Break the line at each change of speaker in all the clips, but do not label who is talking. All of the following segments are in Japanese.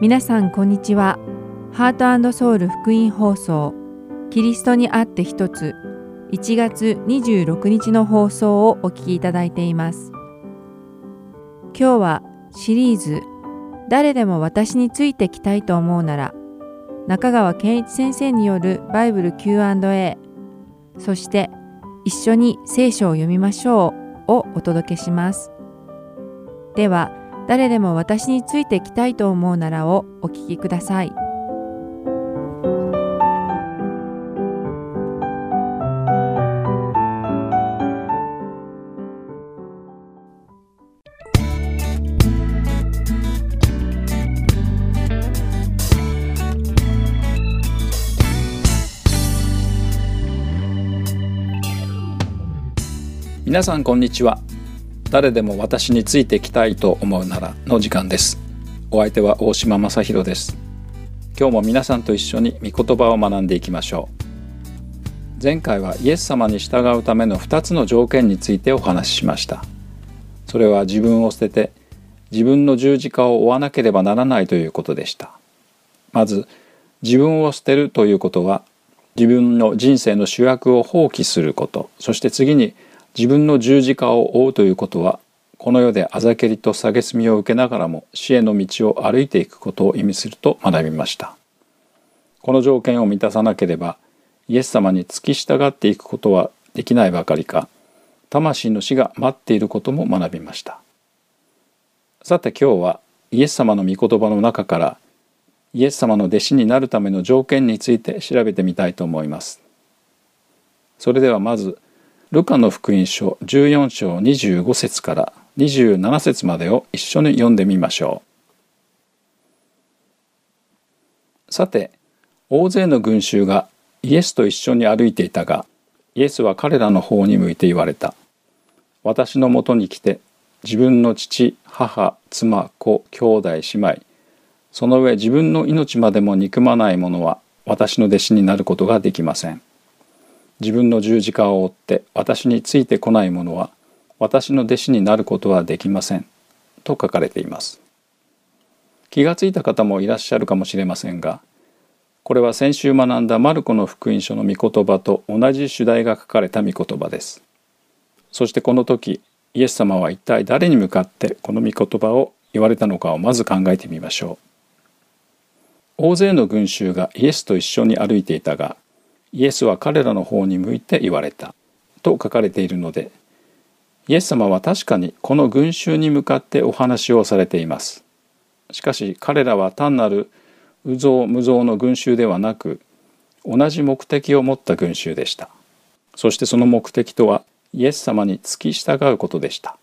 皆さんこんにちは。ハートソウル福音放送キリストにあって一つ1月26日の放送をお聞きいただいています。今日はシリーズ誰でも私についてきたいと思うなら中川健一先生によるバイブル Q&A そして一緒に聖書を読みましょうをお届けします。では誰でも私についてきたいと思うならをお聞きください。
皆さんこんにちは誰でも私についてきたいと思うならの時間です。お相手は大島正弘です。今日も皆さんと一緒に御言葉を学んでいきましょう。前回はイエス様に従うための2つの条件についてお話ししました。それは自分を捨てて自分の十字架を追わなければならないということでした。まず自分を捨てるということは自分の人生の主役を放棄すること。そして次に自分の十字架を追うということはこの世であざけりと蔑みを受けながらも死への道を歩いていくことを意味すると学びました。この条件を満たさなければイエス様に付き従っていくことはできないばかりか魂の死が待っていることも学びました。さて今日はイエス様の御言葉の中からイエス様の弟子になるための条件について調べてみたいと思います。それではまずルカの福音書14章25節から27節までを一緒に読んでみましょう。さて、大勢の群衆がイエスと一緒に歩いていたが、イエスは彼らの方に向いて言われた。私のもとに来て、自分の父、母、妻、子、兄弟、姉妹、その上自分の命までも憎まない者は私の弟子になることができません。自分の十字架を追って私についてこない者は私の弟子になることはできませんと書かれています。気がついた方もいらっしゃるかもしれませんがこれは先週学んだマルコの福音書の御言葉と同じ主題が書かれた御言葉です。そしてこの時イエス様は一体誰に向かってこの御言葉を言われたのかをまず考えてみましょう。大勢の群衆がイエスと一緒に歩いていたがイエスは彼らの方に向いて言われた。と書かれているのでイエス様は確かにこの群衆に向かってお話をされています。しかし彼らは単なる有象無象の群衆ではなく同じ目的を持った群衆でした。そしてその目的とはイエス様に付き従うことでした。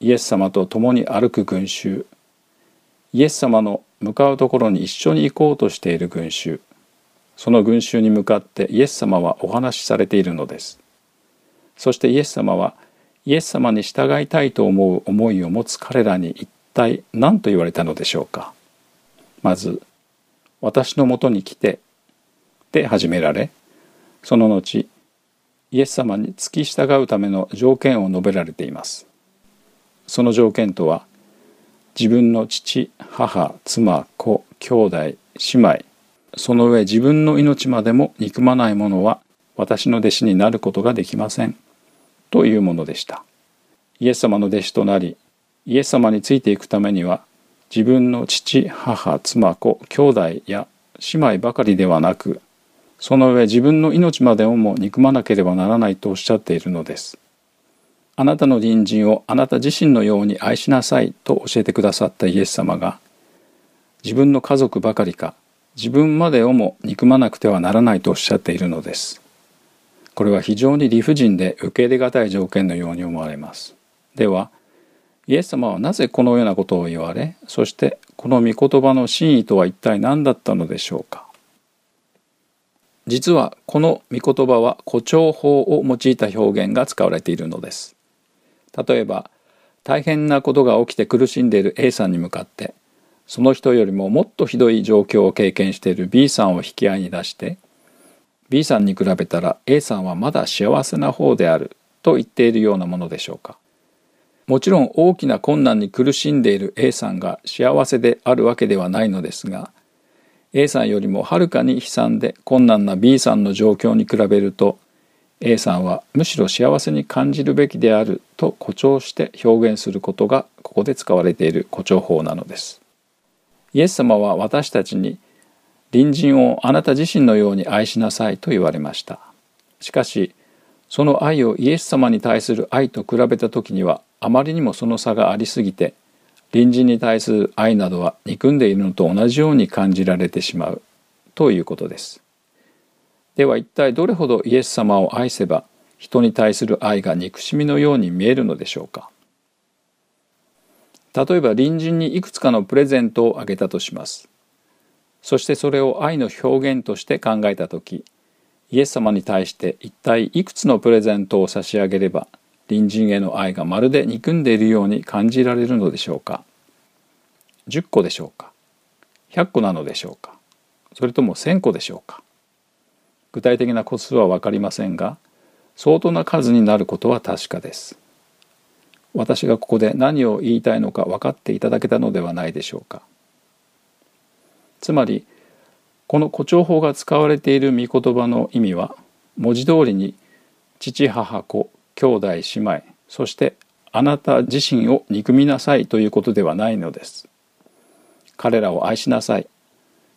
イエス様と共に歩く群衆。イエス様の向かうところに一緒に行こうとしている群衆。その群衆に向かってイエス様はお話しされているのです。そしてイエス様はイエス様に従いたいと思う思いを持つ彼らに一体何と言われたのでしょうか。まず「私のもとに来て」で始められその後イエス様に付き従うための条件を述べられています。その条件とは自分の父母妻子兄弟姉妹その上自分の命までも憎まない者は私の弟子になることができません。というものでした。イエス様の弟子となり、イエス様についていくためには、自分の父、母、妻、子、兄弟や姉妹ばかりではなく、その上自分の命までをも憎まなければならないとおっしゃっているのです。あなたの隣人をあなた自身のように愛しなさいと教えてくださったイエス様が、自分の家族ばかりか、自分までをも憎まなくてはならないとおっしゃっているのです。これは非常に理不尽で受け入れがたい条件のように思われます。では、イエス様はなぜこのようなことを言われ、そしてこの御言葉の真意とは一体何だったのでしょうか。実はこの御言葉は誇張法を用いた表現が使われているのです。例えば、大変なことが起きて苦しんでいる A さんに向かってその人よりももっとひどい状況を経験している B さんを引き合いに出して B さんに比べたら A さんはまだ幸せな方であると言っているようなものでしょうかもちろん大きな困難に苦しんでいる A さんが幸せであるわけではないのですが A さんよりもはるかに悲惨で困難な B さんの状況に比べると A さんはむしろ幸せに感じるべきであると誇張して表現することがここで使われている誇張法なのです。イエス様は私たちに隣人をあなた自身のように愛しなさいと言われました。しかしその愛をイエス様に対する愛と比べた時にはあまりにもその差がありすぎて隣人に対する愛などは憎んでいるのと同じように感じられてしまうということです。では一体どれほどイエス様を愛せば人に対する愛が憎しみのように見えるのでしょうか例えば隣人にいくつかのプレゼントをあげたとします。そしてそれを愛の表現として考えた時イエス様に対して一体いくつのプレゼントを差し上げれば隣人への愛がまるで憎んでいるように感じられるのでしょうか？10個でしょうか？100個なのでしょうか？それとも1000個でしょうか？具体的な個数は分かりませんが相当な数になることは確かです。私がここで何を言いたいのか分かっていただけたのではないでしょうか。つまりこの誇張法が使われている御言葉の意味は文字通りに父母子兄弟姉妹そしてあなた自身を憎みなさいということではないのです。彼らを愛しなさい。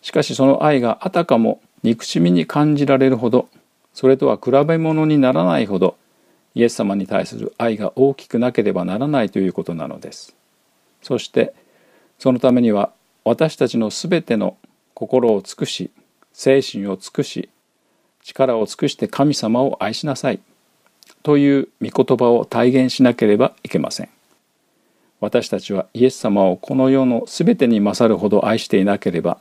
しかしその愛があたかも憎しみに感じられるほどそれとは比べ物にならないほどイエス様に対する愛が大きくなければならないということなのです。そしてそのためには私たちのすべての心を尽くし精神を尽くし力を尽くして神様を愛しなさいという御言葉を体現しなければいけません。私たちはイエス様をこの世の全てに勝るほど愛していなければ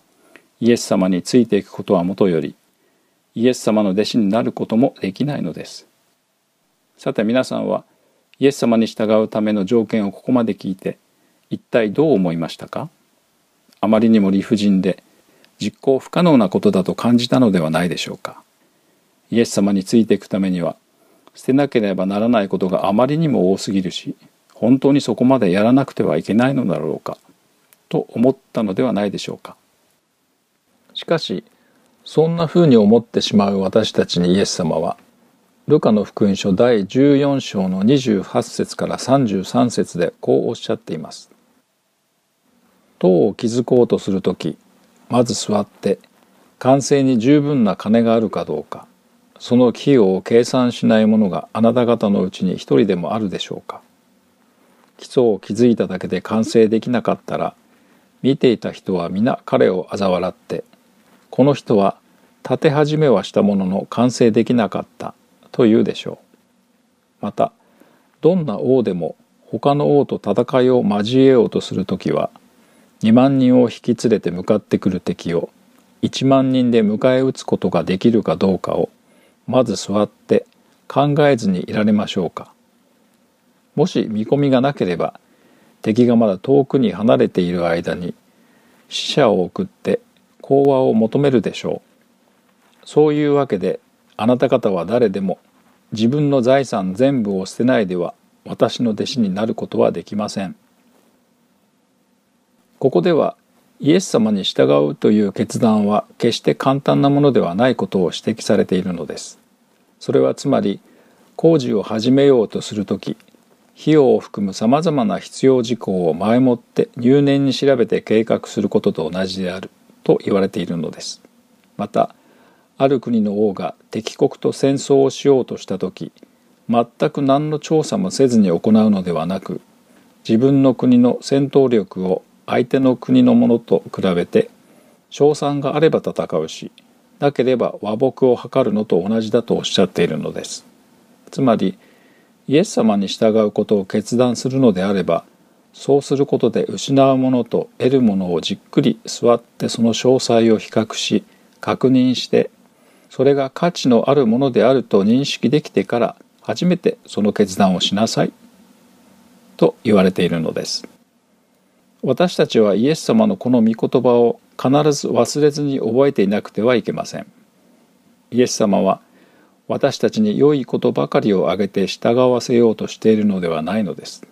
イエス様についていくことはもとよりイエス様の弟子になることもできないのです。さて皆さんはイエス様に従うための条件をここまで聞いて一体どう思いましたか？あまりにも理不尽で実行不可能なことだと感じたのではないでしょうか。イエス様についていくためには捨てなければならないことがあまりにも多すぎるし本当にそこまでやらなくてはいけないのだろうかと思ったのではないでしょうか。しかしそんなふうに思ってしまう私たちにイエス様はルカの福音書第14章の28節から33節でこうおっしゃっています。塔を築こうとする時まず座って完成に十分な金があるかどうかその費用を計算しないものがあなた方のうちに一人でもあるでしょうか基礎を築いただけで完成できなかったら見ていた人は皆彼を嘲笑ってこの人は立て始めはしたものの完成できなかったというでしょう。またどんな王でも他の王と戦いを交えようとする時は2万人を引き連れて向かってくる敵を1万人で迎え撃つことができるかどうかをまず座って考えずにいられましょうか。もし見込みがなければ敵がまだ遠くに離れている間に死者を送って講和を求めるでしょう。そういうわけであなた方は誰でも自分の財産全部を捨てないでは私の弟子になることはできません。ここではイエス様に従うという決断は決して簡単なものではないことを指摘されているのです。それはつまり工事を始めようとする時費用を含むさまざまな必要事項を前もって入念に調べて計画することと同じであると言われているのです。またある国の王が敵国と戦争をしようとした時全く何の調査もせずに行うのではなく自分の国の戦闘力を相手の国のものと比べて賞賛があれば戦うしなければ和睦を図るのと同じだとおっしゃっているのです。つまりイエス様に従うことを決断するのであればそうすることで失うものと得るものをじっくり座ってその詳細を比較し確認してそれが価値のあるものであると認識できてから初めてその決断をしなさい。と言われているのです。私たちはイエス様のこの御言葉を必ず忘れずに覚えていなくてはいけません。イエス様は私たちに良いことばかりを挙げて従わせようとしているのではないのです。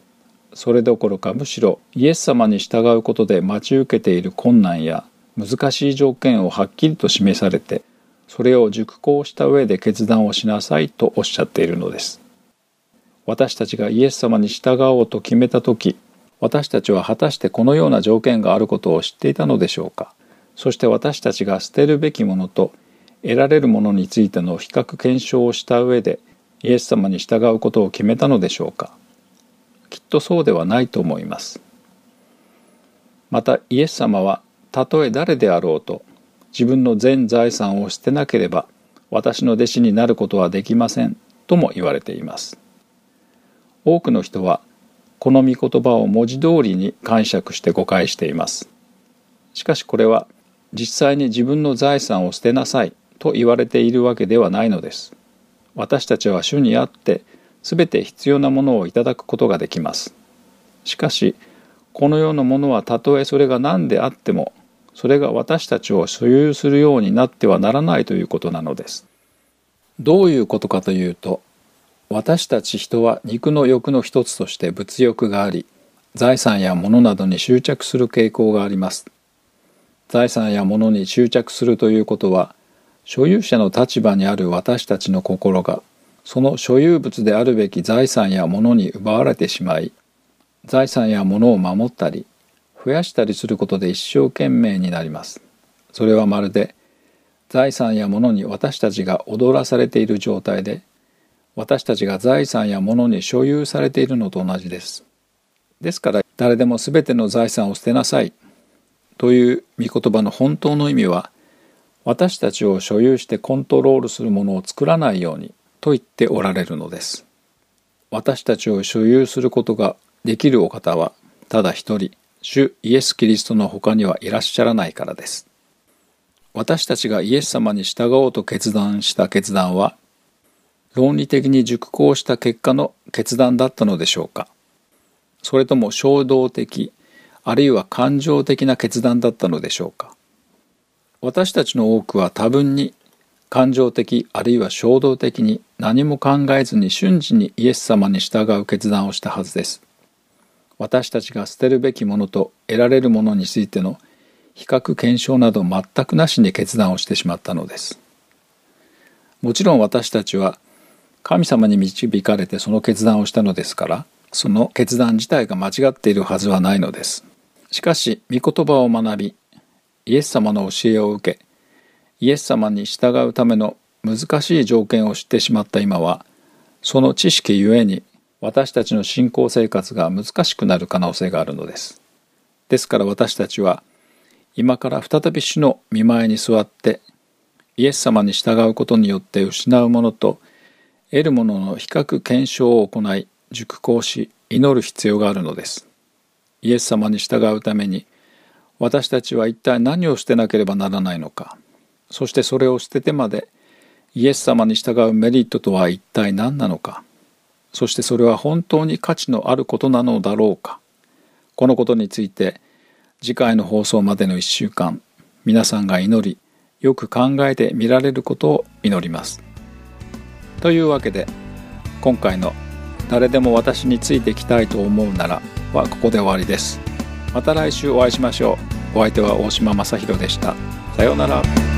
それどころかむしろイエス様に従うことで待ち受けている困難や難しい条件をはっきりと示されてそれを熟考した上で決断をしなさいとおっしゃっているのです。私たちがイエス様に従おうと決めた時私たちは果たしてこのような条件があることを知っていたのでしょうか。そして私たちが捨てるべきものと得られるものについての比較検証をした上でイエス様に従うことを決めたのでしょうか。きっとそうではないと思います。またイエス様はたとえ誰であろうと自分の全財産を捨てなければ私の弟子になることはできませんとも言われています。多くの人はこの御言葉を文字通りに解釈して誤解しています。しかしこれは実際に自分の財産を捨てなさいと言われているわけではないのです。私たちは主にあって全て必要なものをいただくことができます。しかしこのようなものはたとえそれが何であってもそれが私たちを所有するようになってはならないということなのです。どういうことかというと私たち人は肉の欲の一つとして物欲があり財産や物などに執着する傾向があります。財産や物に執着するということは所有者の立場にある私たちの心がその所有物であるべき財産や物に奪われてしまい財産や物を守ったり増やしたりすることで一生懸命になります。それはまるで財産や物に私たちが踊らされている状態で私たちが財産や物に所有されているのと同じです。ですから誰でも全ての財産を捨てなさい。という御言葉の本当の意味は私たちを所有してコントロールするものを作らないようにと言っておられるのです。私たちを所有することができるお方はただ一人。主イエス・キリストの他にはいらっしゃらないからです。私たちがイエス様に従おうと決断した決断は論理的に熟考した結果の決断だったのでしょうか。それとも衝動的あるいは感情的な決断だったのでしょうか。私たちの多くは多分に感情的あるいは衝動的に何も考えずに瞬時にイエス様に従う決断をしたはずです。私たちが捨てるべきものと得られるものについての比較検証など全くなしに決断をしてしまったのです。もちろん私たちは神様に導かれてその決断をしたのですからその決断自体が間違っているはずはないのです。しかし御言葉を学びイエス様の教えを受けイエス様に従うための難しい条件を知ってしまった今はその知識ゆえに私たちの信仰生活が難しくなる可能性があるのです。ですから私たちは今から再び主の見前に座ってイエス様に従うことによって失うものと得るものの比較検証を行い熟考し祈る必要があるのです。イエス様に従うために私たちは一体何を捨てなければならないのか。そしてそれを捨ててまでイエス様に従うメリットとは一体何なのか。そしてそれは本当に価値のあることなのだろうか。このことについて次回の放送までの1週間皆さんが祈りよく考えてみられることを祈ります。というわけで今回の「誰でも私についてきたいと思うなら」はここで終わりです。また来週お会いしましょう。お相手は大島正弘でした。さようなら。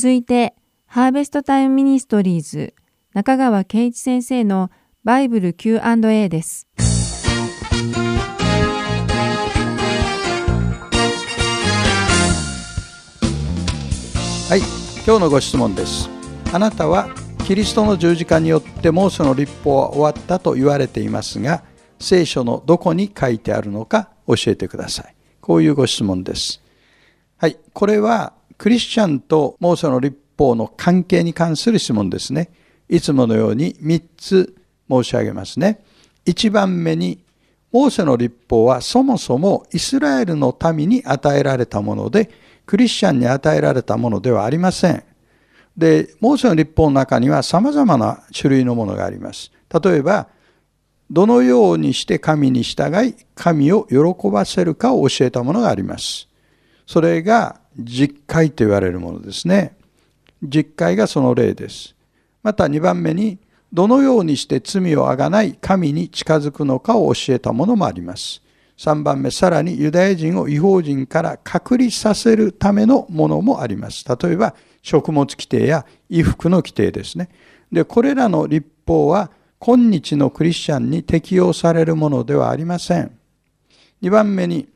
続いて、ハーベストタイムミニストリーズ中川健一先生のバイブル Q&A です。
はい、今日のご質問です。あなたはキリストの十字架によってモーセの律法は終わったと言われていますが、聖書のどこに書いてあるのか教えてください。こういうご質問です。はい、これはクリスチャンとモーセの立法の関係に関する質問ですね。いつものように3つ申し上げますね。1番目に、モーセの立法はそもそもイスラエルの民に与えられたもので、クリスチャンに与えられたものではありません。で、モーセの立法の中には様々な種類のものがあります。例えば、どのようにして神に従い、神を喜ばせるかを教えたものがあります。それが実会と言われるものですね。実会がその例です。また2番目に、どのようにして罪をあがない神に近づくのかを教えたものもあります。3番目、さらにユダヤ人を違法人から隔離させるためのものもあります。例えば、食物規定や衣服の規定ですね。で、これらの立法は今日のクリスチャンに適用されるものではありません。2番目に、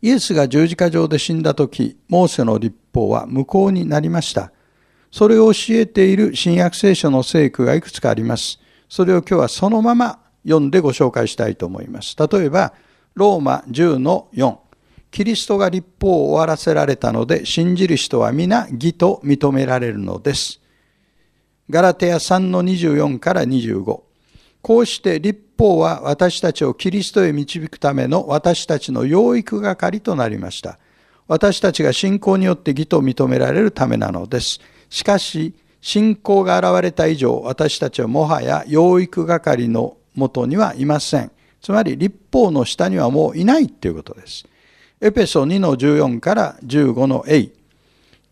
イエスが十字架上で死んだ時、モーセの立法は無効になりました。それを教えている新約聖書の聖句がいくつかあります。それを今日はそのまま読んでご紹介したいと思います。例えば、ローマ10の4。キリストが立法を終わらせられたので、信じる人は皆義と認められるのです。ガラテヤ3の24から25。こうして立法は私たちをキリストへ導くための私たちの養育係となりました。私たちが信仰によって義と認められるためなのです。しかし、信仰が現れた以上、私たちはもはや養育係のもとにはいません。つまり、立法の下にはもういないということです。エペソ2の14から15の A。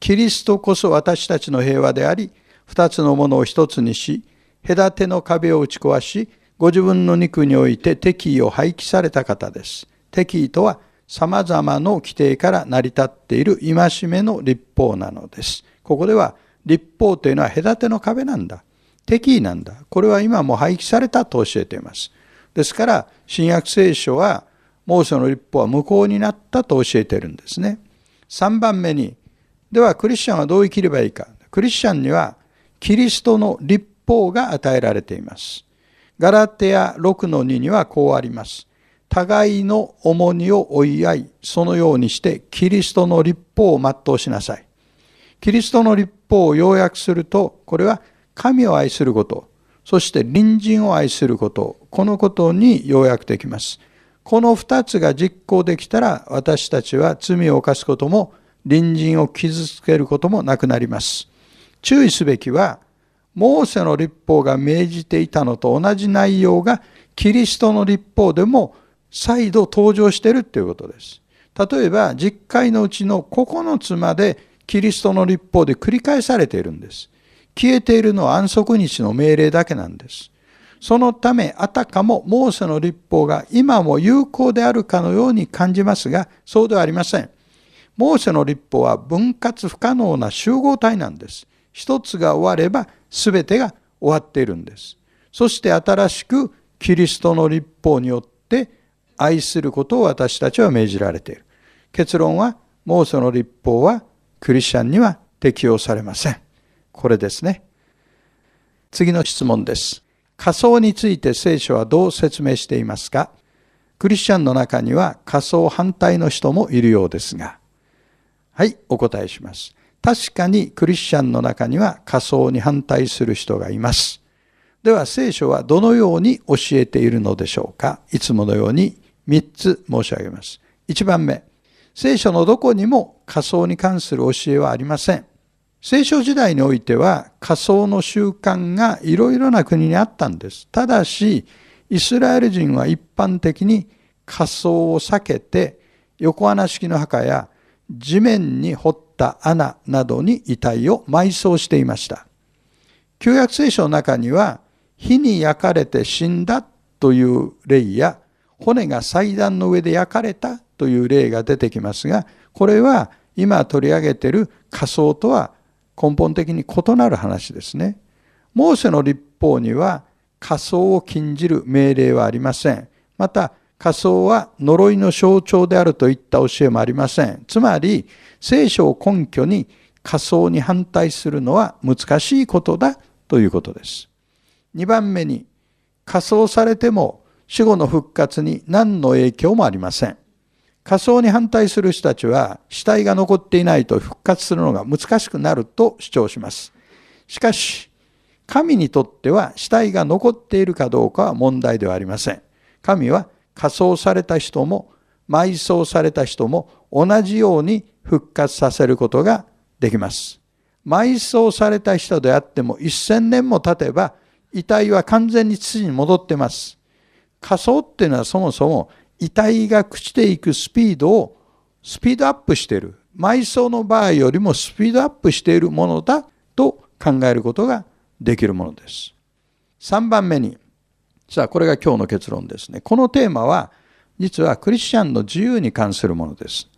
キリストこそ私たちの平和であり、二つのものを一つにし、隔ての壁を打ち壊し、ご自分の肉において敵意を廃棄された方です。敵意とは様々な規定から成り立っている戒めの立法なのです。ここでは立法というのは隔ての壁なんだ。敵意なんだ。これは今も廃棄されたと教えています。ですから、新約聖書は、モーセの立法は無効になったと教えているんですね。3番目に、ではクリスチャンはどう生きればいいか。クリスチャンには、キリストの立法が与えられています。ガラテヤ6の2にはこうあります。互いの重荷を追い合い、そのようにしてキリストの立法を全うしなさい。キリストの立法を要約すると、これは神を愛すること、そして隣人を愛すること、このことに要約できます。この二つが実行できたら、私たちは罪を犯すことも、隣人を傷つけることもなくなります。注意すべきは、モーセの立法が命じていたのと同じ内容が、キリストの立法でも再度登場しているということです。例えば、実会のうちの9つまでキリストの立法で繰り返されているんです。消えているのは安息日の命令だけなんです。そのため、あたかもモーセの立法が今も有効であるかのように感じますが、そうではありません。モーセの立法は分割不可能な集合体なんです。一つが終われば全てが終わっているんです。そして新しくキリストの立法によって愛することを私たちは命じられている。結論は、モーセの立法はクリスチャンには適用されません。これですね。次の質問です。仮想について聖書はどう説明していますか？クリスチャンの中には仮想反対の人もいるようですが。はい、お答えします。確かにクリスチャンの中には仮想に反対する人がいます。では聖書はどのように教えているのでしょうか？いつものように3つ申し上げます。1番目、聖書のどこにも仮想に関する教えはありません。聖書時代においては仮想の習慣がいろいろな国にあったんです。ただし、イスラエル人は一般的に仮想を避けて横穴式の墓や地面に掘った穴などに遺体を埋葬していました。旧約聖書の中には火に焼かれて死んだという例や骨が祭壇の上で焼かれたという例が出てきますが、これは今取り上げている仮想とは根本的に異なる話ですね。モーセの立法には仮想を禁じる命令はありません。また、仮想は呪いの象徴であるといった教えもありません。つまり、聖書を根拠に仮想に反対するのは難しいことだということです。2番目に、仮想されても死後の復活に何の影響もありません。仮想に反対する人たちは死体が残っていないと復活するのが難しくなると主張します。しかし、神にとっては死体が残っているかどうかは問題ではありません。神は仮装された人も埋葬された人も同じように復活させることができます。埋葬された人であっても一千年も経てば遺体は完全に土に戻ってます。仮想っていうのはそもそも遺体が朽ちていくスピードをスピードアップしている。埋葬の場合よりもスピードアップしているものだと考えることができるものです。3番目に、さあこれが今日の結論ですね。このテーマは実はクリスチャンの自由に関するものです。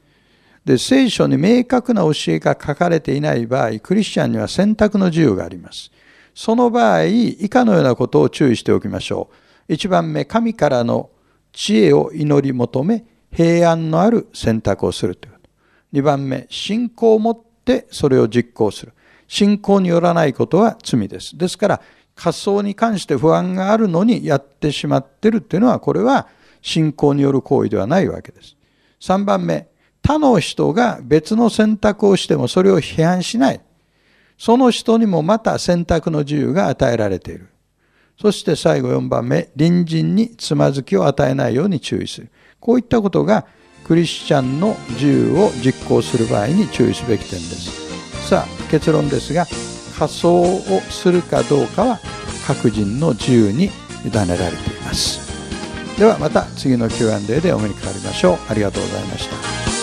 で、聖書に明確な教えが書かれていない場合、クリスチャンには選択の自由があります。その場合、以下のようなことを注意しておきましょう。1番目、神からの知恵を祈り求め、平安のある選択をするということ。2番目、信仰を持ってそれを実行する。信仰によらないことは罪です。ですから、仮想に関して不安があるのにやってしまってるっていうのは、これは信仰による行為ではないわけです。3番目、他の人が別の選択をしてもそれを批判しない。その人にもまた選択の自由が与えられている。そして最後4番目、隣人につまずきを与えないように注意する。こういったことがクリスチャンの自由を実行する場合に注意すべき点です。さあ結論ですが仮装をするかどうかは各人の自由に委ねられています。ではまた次の Q&A でお目にかかりましょう。ありがとうございました。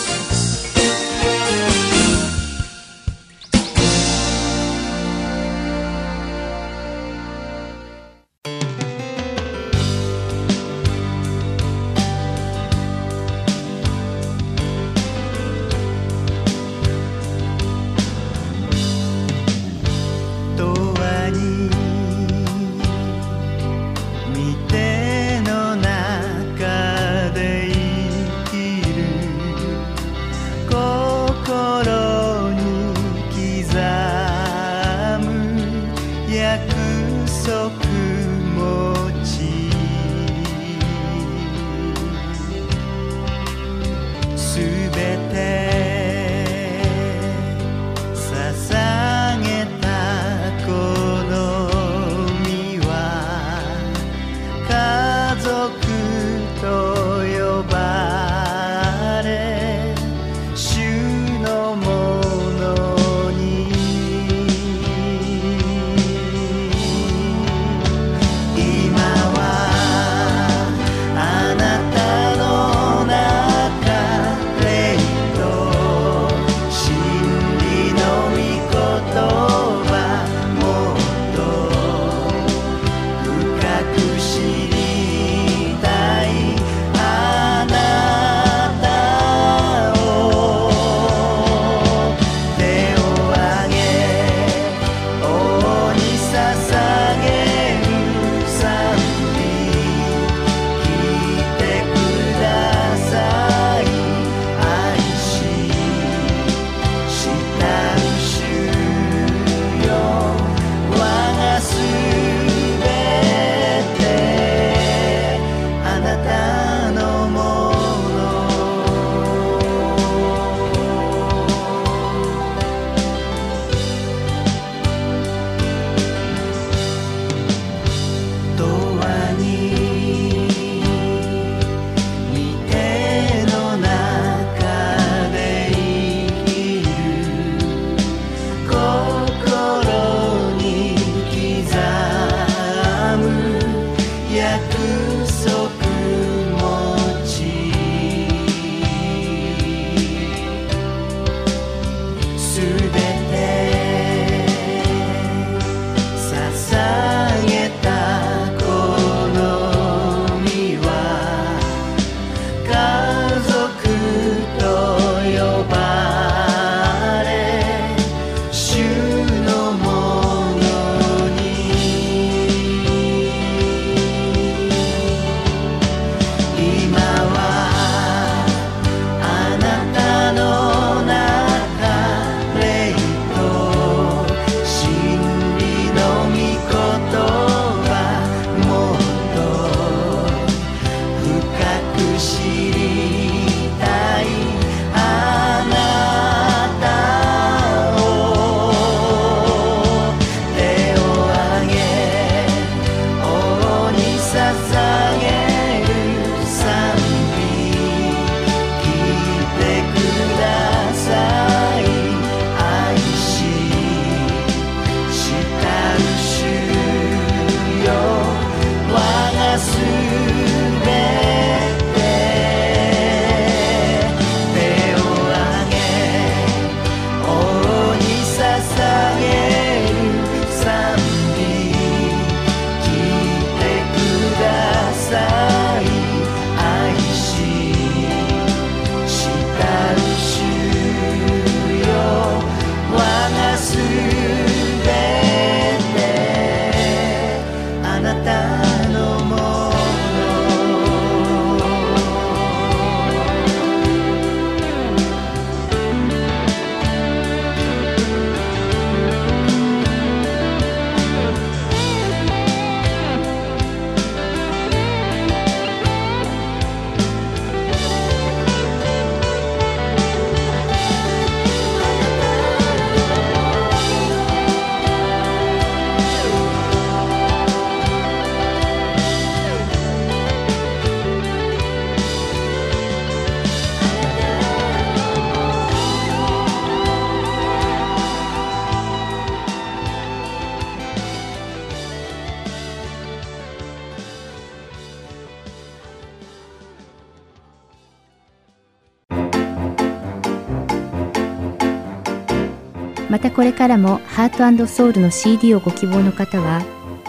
これからもハートソウルの CD をご希望の方は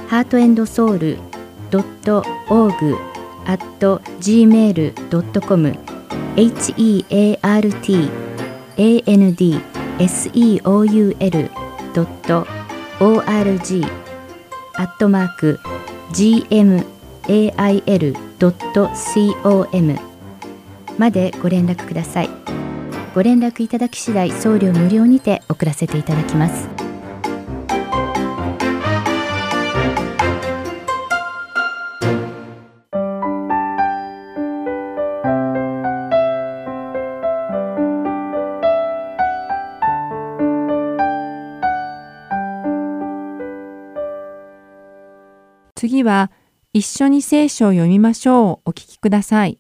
ハートエンドソウル .org at gmail.com heart and seoul.org アットマーク gmail.com までご連絡ください。ご連絡いただき次第送料無料にて送らせていただきます。
次は一緒に聖書を読みましょうお聞きください。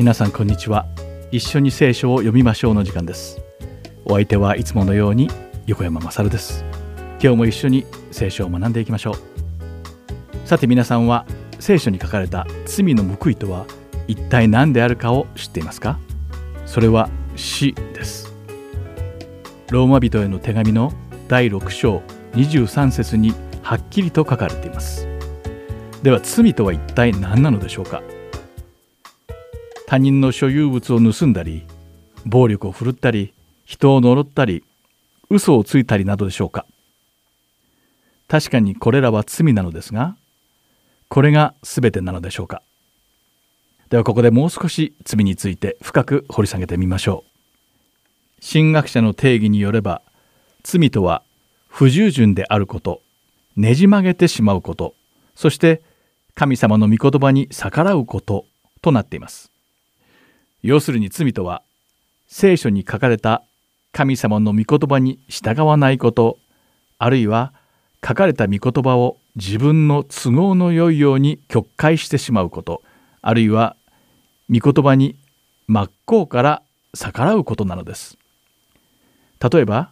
皆さんこんにちは。一緒に聖書を読みましょうの時間です。お相手はいつものように横山まさるです。今日も一緒に聖書を学んでいきましょう。さて皆さんは聖書に書かれた罪の報いとは一体何であるかを知っていますか？それは死です。ローマ人への手紙の第6章23節にはっきりと書かれています。では罪とは一体何なのでしょうか？他人の所有物を盗んだり暴力を振るったり人を呪ったり嘘をついたりなどでしょうか。確かにこれらは罪なのですがこれが全てなのでしょうか。ではここでもう少し罪について深く掘り下げてみましょう。神学者の定義によれば罪とは不従順であることねじ曲げてしまうことそして神様の御言葉に逆らうこととなっています。要するに罪とは聖書に書かれた神様の御言葉に従わないことあるいは書かれた御言葉を自分の都合のよいように曲解してしまうことあるいは御言葉に真っ向から逆らうことなのです。例えば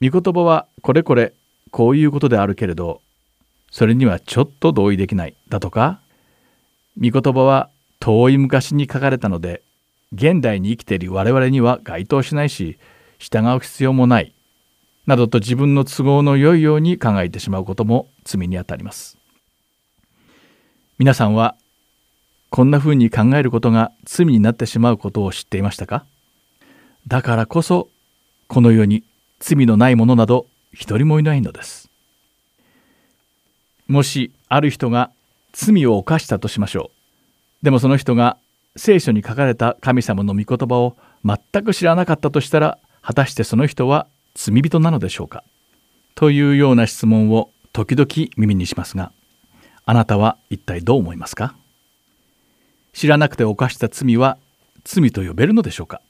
御言葉はこれこれこういうことであるけれどそれにはちょっと同意できないだとか御言葉は遠い昔に書かれたので現代に生きている我々には該当しないし従う必要もないなどと自分の都合の良いように考えてしまうことも罪にあたります。皆さんはこんな風に考えることが罪になってしまうことを知っていましたか？だからこそこの世に罪のない者など一人もいないのです。もしある人が罪を犯したとしましょう。でもその人が聖書に書かれた神様の御言葉を全く知らなかったとしたら果たしてその人は罪人なのでしょうか？というような質問を時々耳にしますがあなたは一体どう思いますか？知らなくて犯した罪は罪と呼べるのでしょうか、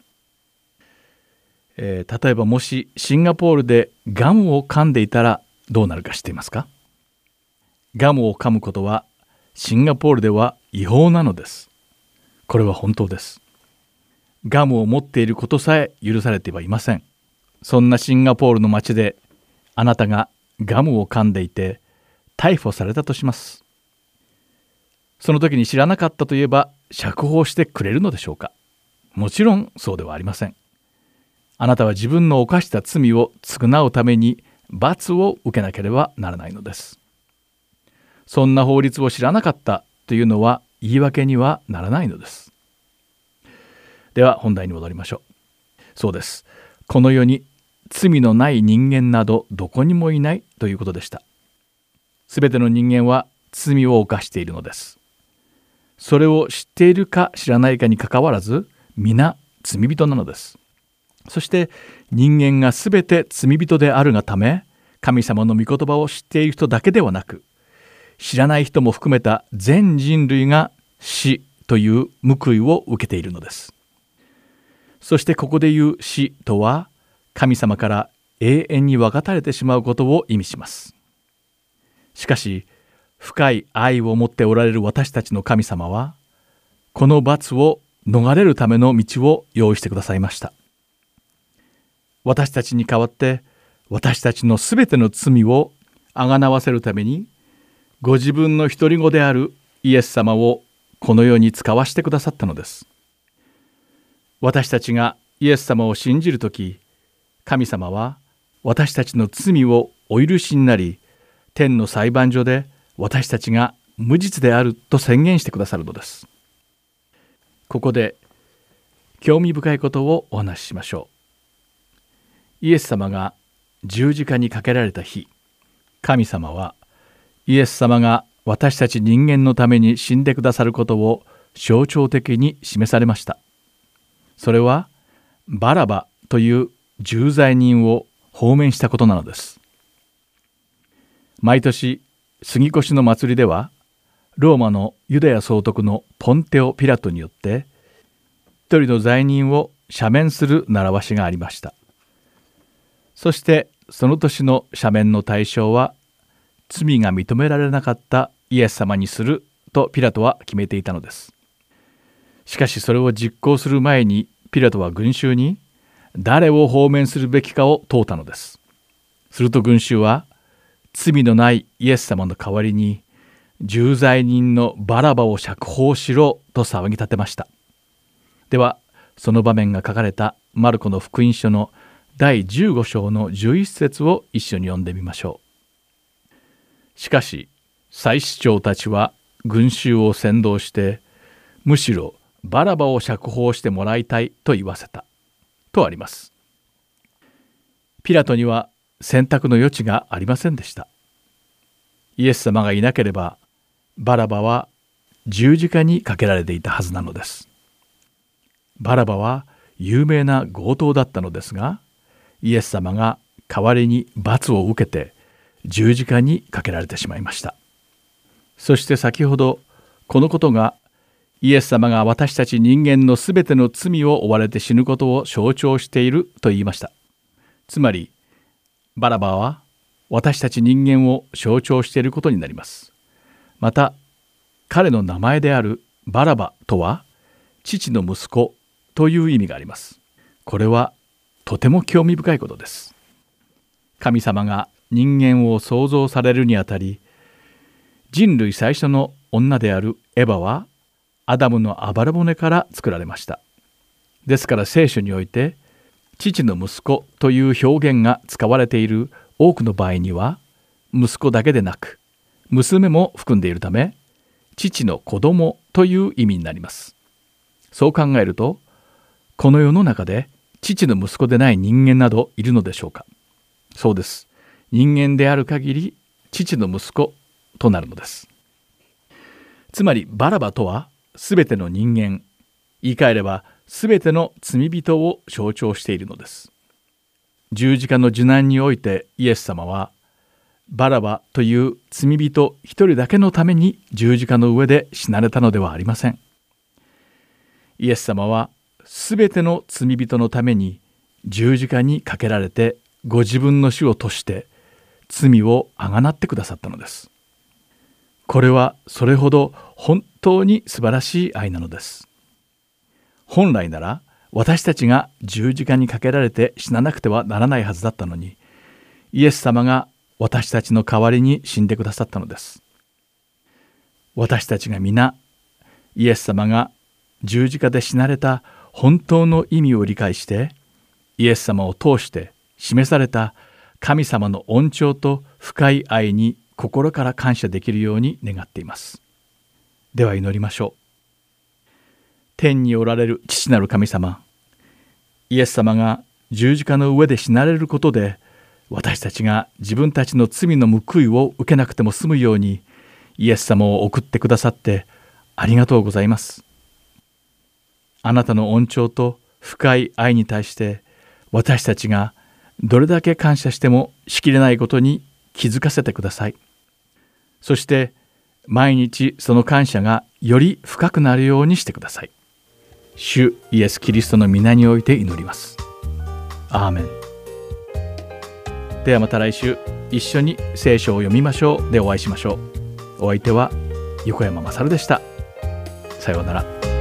えー、例えばもしシンガポールでガムを噛んでいたらどうなるか知っていますか？ガムを噛むことはシンガポールでは違法なのです。これは本当です。ガムを持っていることさえ許されてはいません。そんなシンガポールの街であなたがガムを噛んでいて逮捕されたとします。その時に知らなかったといえば釈放してくれるのでしょうかもちろんそうではありません。あなたは自分の犯した罪を償うために罰を受けなければならないのです。そんな法律を知らなかったというのは言い訳にはならないのです。では本題に戻りましょう。そうです。この世に罪のない人間などどこにもいないということでした。すべての人間は罪を犯しているのです。それを知っているか知らないかにかかわらず皆罪人なのです。そして人間がすべて罪人であるがため神様の御言葉を知っている人だけではなく知らない人も含めた全人類が死という報いを受けているのです。そしてここで言う死とは神様から永遠に分かたれてしまうことを意味します。しかし深い愛を持っておられる私たちの神様はこの罰を逃れるための道を用意してくださいました。私たちに代わって私たちのすべての罪をあがなわせるためにご自分の独り子であるイエス様をこのように使わしてくださったのです。私たちがイエス様を信じる時神様は私たちの罪をお許しになり天の裁判所で私たちが無実であると宣言してくださるのです。ここで興味深いことをお話ししましょう。イエス様が十字架にかけられた日神様はイエス様が私たち人間のために死んでくださることを象徴的に示されました。それはバラバという重罪人を放免したことなのです。毎年杉越の祭りではローマのユダヤ総督のポンテオ・ピラトによって一人の罪人を赦免する習わしがありました。そしてその年の赦免の対象は罪が認められなかったイエス様にするとピラトは決めていたのです。しかしそれを実行する前にピラトは群衆に誰を放免するべきかを問うたのです。すると群衆は罪のないイエス様の代わりに重罪人のバラバを釈放しろと騒ぎ立てました。ではその場面が書かれたマルコの福音書の第15章の11節を一緒に読んでみましょう。しかし祭司長たちは群衆を先導してむしろバラバを釈放してもらいたいと言わせたとあります。ピラトには選択の余地がありませんでした。イエス様がいなければバラバは十字架にかけられていたはずなのです。バラバは有名な強盗だったのですがイエス様が代わりに罰を受けて十字架にかけられてしまいました。そして先ほどこのことがイエス様が私たち人間のすべての罪を追われて死ぬことを象徴していると言いました。つまりバラバは私たち人間を象徴していることになります。また彼の名前であるバラバとは父の息子という意味があります。これはとても興味深いことです。神様が人間を創造されるにあたり人類最初の女であるエヴァはアダムのあばら骨から作られました。ですから聖書において父の息子という表現が使われている多くの場合には息子だけでなく娘も含んでいるため父の子供という意味になります。そう考えるとこの世の中で父の息子でない人間などいるのでしょうか。そうです。人間である限り父の息子となるのです。つまりバラバとは全ての人間言い換えれば全ての罪人を象徴しているのです。十字架の受難においてイエス様はバラバという罪人一人だけのために十字架の上で死なれたのではありません。イエス様は全ての罪人のために十字架にかけられてご自分の死を賭して罪をあがなってくださったのです。これはそれほど本当に素晴らしい愛なのです。本来なら私たちが十字架にかけられて死ななくてはならないはずだったのにイエス様が私たちの代わりに死んでくださったのです。私たちが皆イエス様が十字架で死なれた本当の意味を理解してイエス様を通して示された神様の恩寵と深い愛に心から感謝できるように願っています。では祈りましょう。天におられる父なる神様イエス様が十字架の上で死なれることで私たちが自分たちの罪の報いを受けなくても済むようにイエス様を送ってくださってありがとうございます。あなたの恩寵と深い愛に対して私たちがどれだけ感謝してもしきれないことに気づかせてください。そして毎日その感謝がより深くなるようにしてください。主イエス・キリストの皆において祈ります。アーメン。ではまた来週一緒に聖書を読みましょう。でお会いしましょう。お相手は横山まさるでした。さようなら。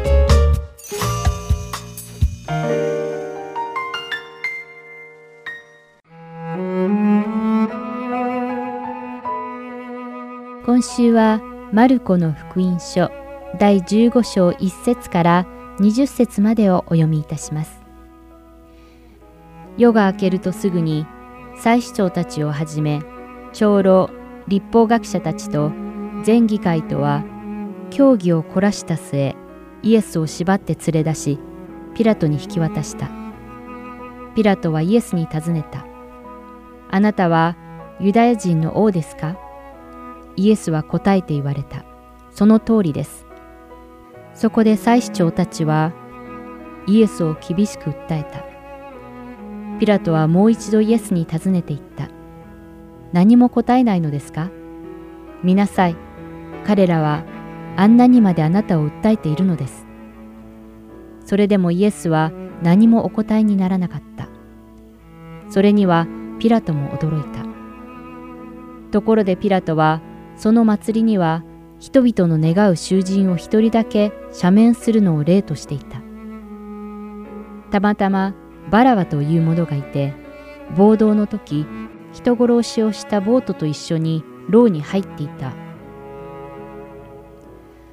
週はマルコの福音書第15章1節から20節までをお読みいたします。夜が明けるとすぐに祭司長たちをはじめ長老立法学者たちと全議会とは協議を凝らした末イエスを縛って連れ出しピラトに引き渡した。ピラトはイエスに尋ねた。あなたはユダヤ人の王ですか？イエスは答えて言われたその通りですそこで祭司長たちはイエスを厳しく訴えたピラトはもう一度イエスに尋ねていった。何も答えないのですか？見なさい。彼らはあんなにまであなたを訴えているのです。それでもイエスは何もお答えにならなかった。それにはピラトも驚いた。ところでピラトはその祭りには人々の願う囚人を一人だけ赦免するのを例としていた。たまたまバラワという者がいて暴動の時人殺しをしたボートと一緒に牢に入っていた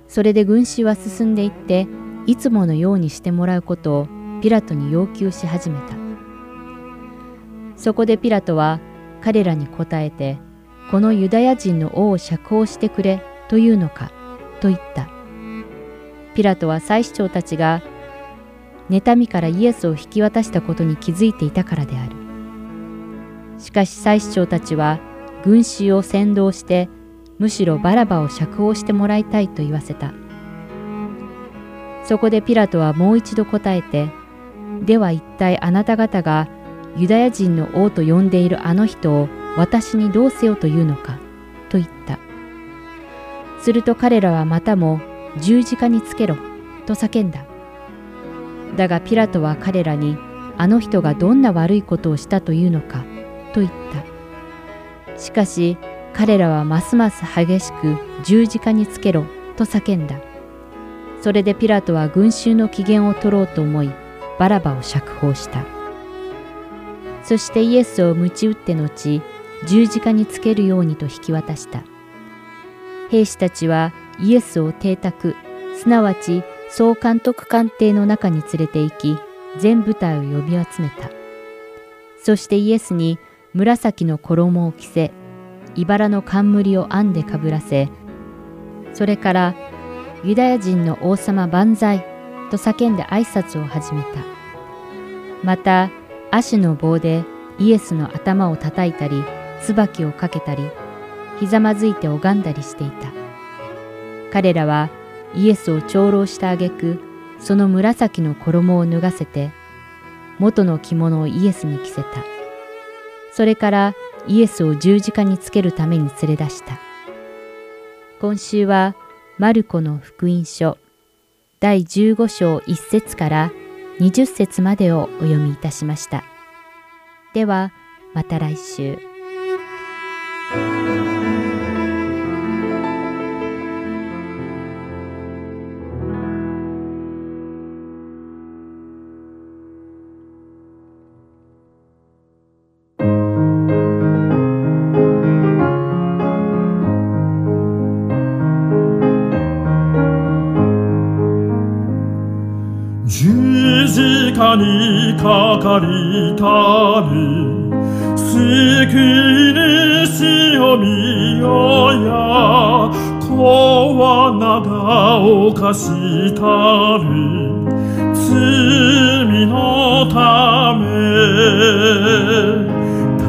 それで軍師は進んでいっていつものようにしてもらうことをピラトに要求し始めたそこでピラトは彼らに答えてこのユダヤ人の王を釈放してくれというのかと言ったピラトは祭司長たちが妬みからイエスを引き渡したことに気づいていたからである。しかし祭司長たちは群衆を先導してむしろバラバを釈放してもらいたいと言わせた。そこでピラトはもう一度答えて、では一体あなた方がユダヤ人の王と呼んでいるあの人を私にどうせよというのかと言った。すると彼らはまたも十字架につけろと叫んだ。だがピラトは彼らにあの人がどんな悪いことをしたというのかと言った。しかし彼らはますます激しく十字架につけろと叫んだ。それでピラトは群衆の機嫌を取ろうと思いバラバを釈放した。そしてイエスを鞭打って後十字架につけるようにと引き渡した。兵士たちはイエスを邸宅すなわち総監督官邸の中に連れて行き、全部隊を呼び集めた。そしてイエスに紫の衣を着せ、茨の冠を編んでかぶらせ、それからユダヤ人の王様万歳と叫んで挨拶を始めた。また、足の棒でイエスの頭を叩いたり、椿をかけたり、ひざまずいて拝んだりしていた。彼らはイエスを長老した挙句その紫の衣を脱がせて元の着物をイエスに着せたそれからイエスを十字架につけるために連れ出した今週はマルコの福音書第15章1節から20節までをお読みいたしましたではまた来週。
かかりたり救い主を見よや子はが犯したり罪のためた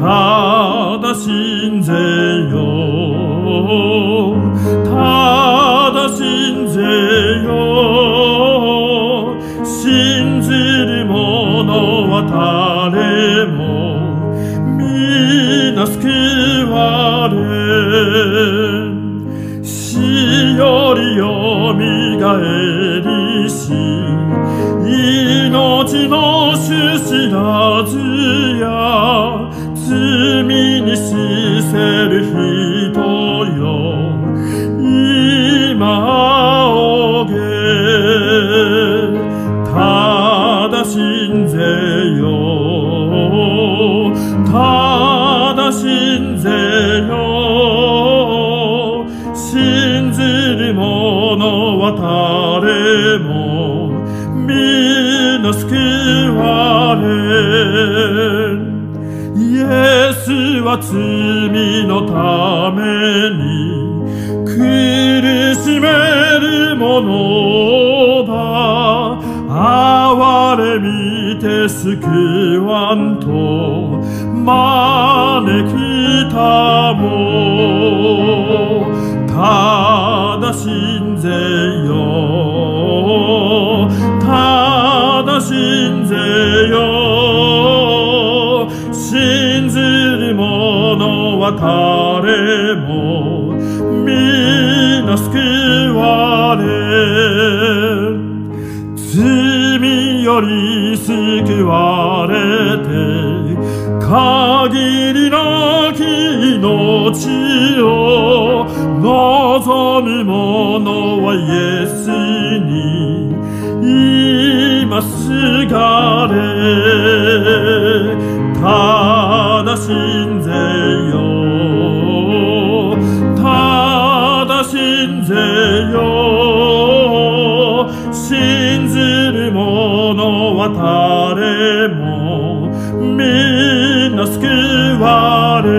だ信ぜよ。皆救われ死よりよみがえは罪のために苦しめるものだ。哀れみて救わんと。招きたもただ信ぜよ。誰も皆救われ罪より救われて限りなき命を望む者はイエスに今すがれ。ただ信ぜ者は誰も皆救われ。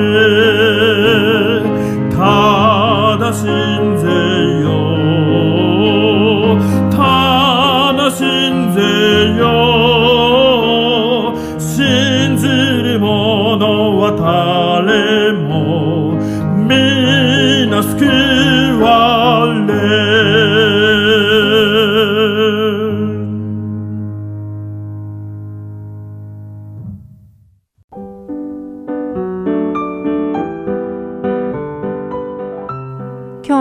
ただ信